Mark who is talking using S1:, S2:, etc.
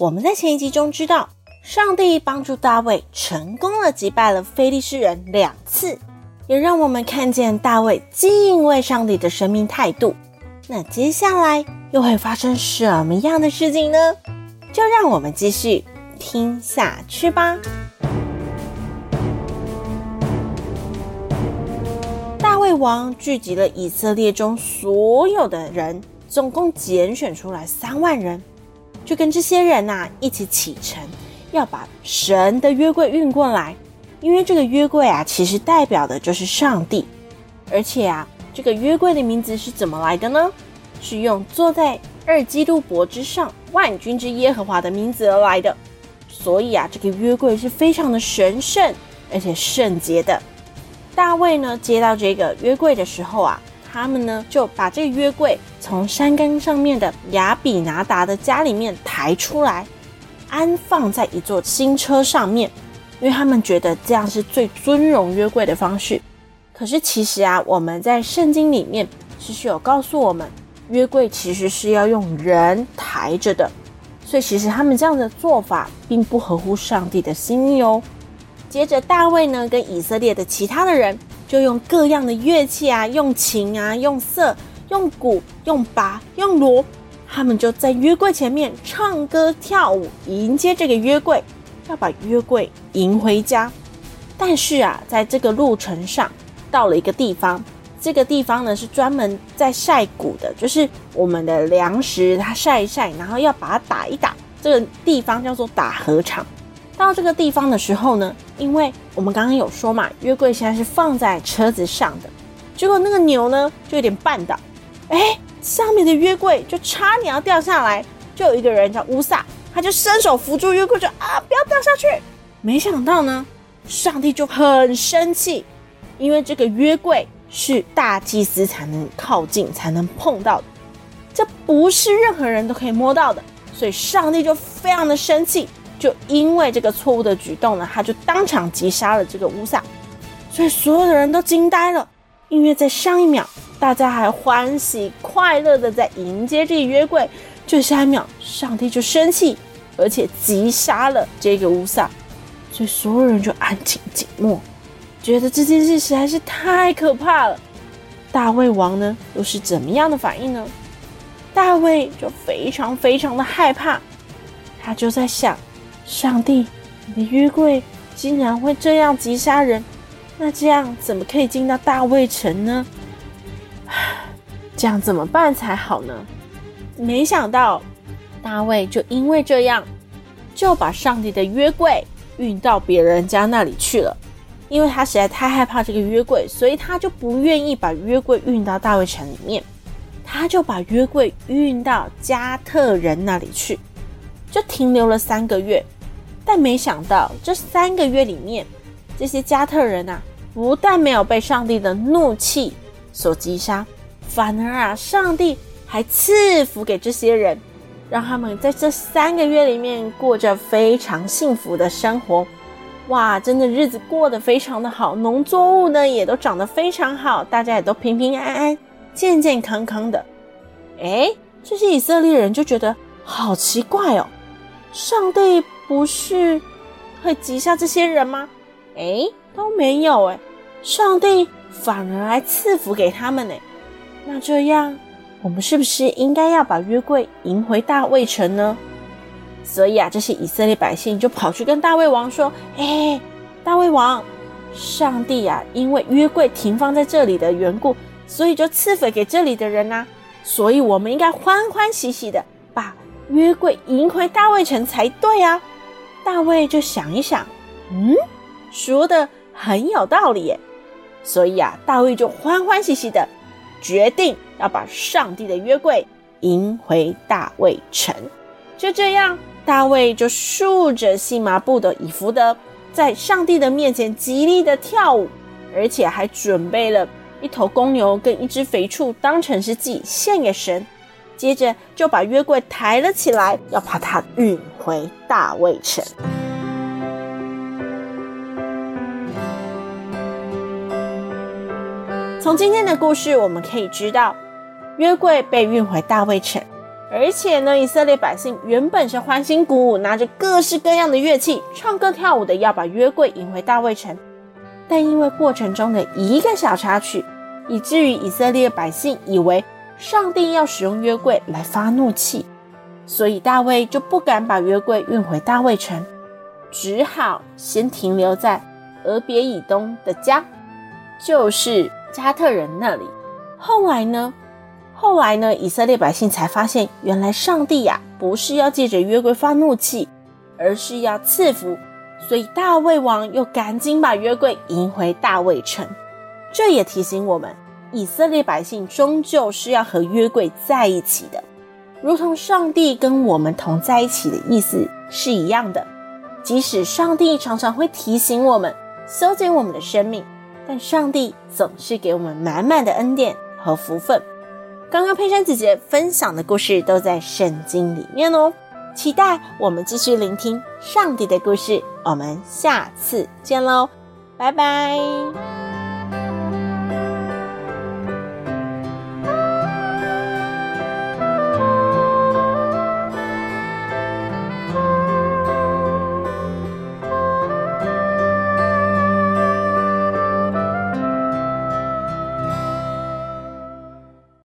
S1: 我们在前一集中知道，上帝帮助大卫成功了击败了非利士人两次，也让我们看见大卫敬畏上帝的生命态度。那接下来又会发生什么样的事情呢？就让我们继续听下去吧。大卫王聚集了以色列中所有的人，总共拣选出来三万人。就跟这些人呐、一起启程，要把神的约柜运过来。因为这个约柜啊，其实代表的就是上帝。而且啊，这个约柜的名字是怎么来的呢？是用坐在二基路伯之上、万军之耶和华的名字而来的。所以啊，这个约柜是非常的神圣而且圣洁的。大卫呢，接到这个约柜的时候啊。他们呢就把这个约柜从山根上面的亚比拿达的家里面抬出来，安放在一座新车上面，因为他们觉得这样是最尊荣约柜的方式。可是其实啊，我们在圣经里面其实有告诉我们，约柜其实是要用人抬着的，所以其实他们这样的做法并不合乎上帝的心意哦。接着大卫呢跟以色列的其他的人。就用各样的乐器啊，用琴啊，用瑟，用鼓，用拔，用锣，他们就在约柜前面唱歌跳舞，迎接这个约柜，要把约柜迎回家。但是啊，在这个路程上，到了一个地方，这个地方呢是专门在晒谷的，就是我们的粮食，它晒一晒，然后要把它打一打，这个地方叫做打禾场。到这个地方的时候呢，因为我们刚刚有说嘛，约柜现在是放在车子上的，结果那个牛呢就有点绊倒，哎，上面的约柜就差点要掉下来，就有一个人叫乌撒，他就伸手扶住约柜，就啊不要掉下去。没想到呢，上帝就很生气，因为这个约柜是大祭司才能靠近、才能碰到的，这不是任何人都可以摸到的，所以上帝就非常的生气。就因为这个错误的举动呢，他就当场击杀了这个乌撒，所以所有的人都惊呆了。因为在上一秒，大家还欢喜快乐的在迎接这个约柜，就下一秒，上帝就生气，而且击杀了这个乌撒，所以所有人就安静静默，觉得这件事实在是太可怕了。大卫王呢，又是怎么样的反应呢？大卫就非常非常的害怕，他就在想。上帝，你的约柜竟然会这样击杀人，那这样怎么可以进到大卫城呢？这样怎么办才好呢？没想到大卫就因为这样，就把上帝的约柜运到别人家那里去了。因为他实在太害怕这个约柜，所以他就不愿意把约柜运到大卫城里面，他就把约柜运到加特人那里去，就停留了三个月。但没想到，这三个月里面，这些加特人啊，不但没有被上帝的怒气所击杀，反而啊，上帝还赐福给这些人，让他们在这三个月里面过着非常幸福的生活。哇，真的日子过得非常的好，农作物呢也都长得非常好，大家也都平平安安、健健康康的。诶，这些以色列人就觉得好奇怪哦，上帝。不是会击杀这些人吗？诶，都没有诶，上帝反而还赐福给他们呢。那这样，我们是不是应该要把约柜迎回大卫城呢？所以啊，这些以色列百姓就跑去跟大卫王说：“诶，大卫王，上帝啊，因为约柜停放在这里的缘故，所以就赐福给这里的人呐。所以我们应该欢欢喜喜的把约柜迎回大卫城才对啊。”大卫就想一想，嗯，说的很有道理耶。所以啊，大卫就欢欢喜喜的决定要把上帝的约柜迎回大卫城。就这样，大卫就束着细麻布的以弗得，在上帝的面前极力的跳舞，而且还准备了一头公牛跟一只肥畜当成是祭献给神。接着就把约柜抬了起来，要把它运回大卫城。从今天的故事，我们可以知道，约柜被运回大卫城，而且呢，以色列百姓原本是欢欣鼓舞，拿着各式各样的乐器，唱歌跳舞的，要把约柜引回大卫城。但因为过程中的一个小插曲，以至于以色列百姓以为。上帝要使用约柜来发怒气，所以大卫就不敢把约柜运回大卫城，只好先停留在俄别以东的家，就是加特人那里。后来呢？后来呢？以色列百姓才发现，原来上帝呀，不是要借着约柜发怒气，而是要赐福。所以大卫王又赶紧把约柜迎回大卫城。这也提醒我们。以色列百姓终究是要和约柜在一起的，如同上帝跟我们同在一起的意思是一样的。即使上帝常常会提醒我们修剪我们的生命，但上帝总是给我们满满的恩典和福分。刚刚佩珊姐姐分享的故事都在圣经里面哦，期待我们继续聆听上帝的故事。我们下次见喽，拜拜。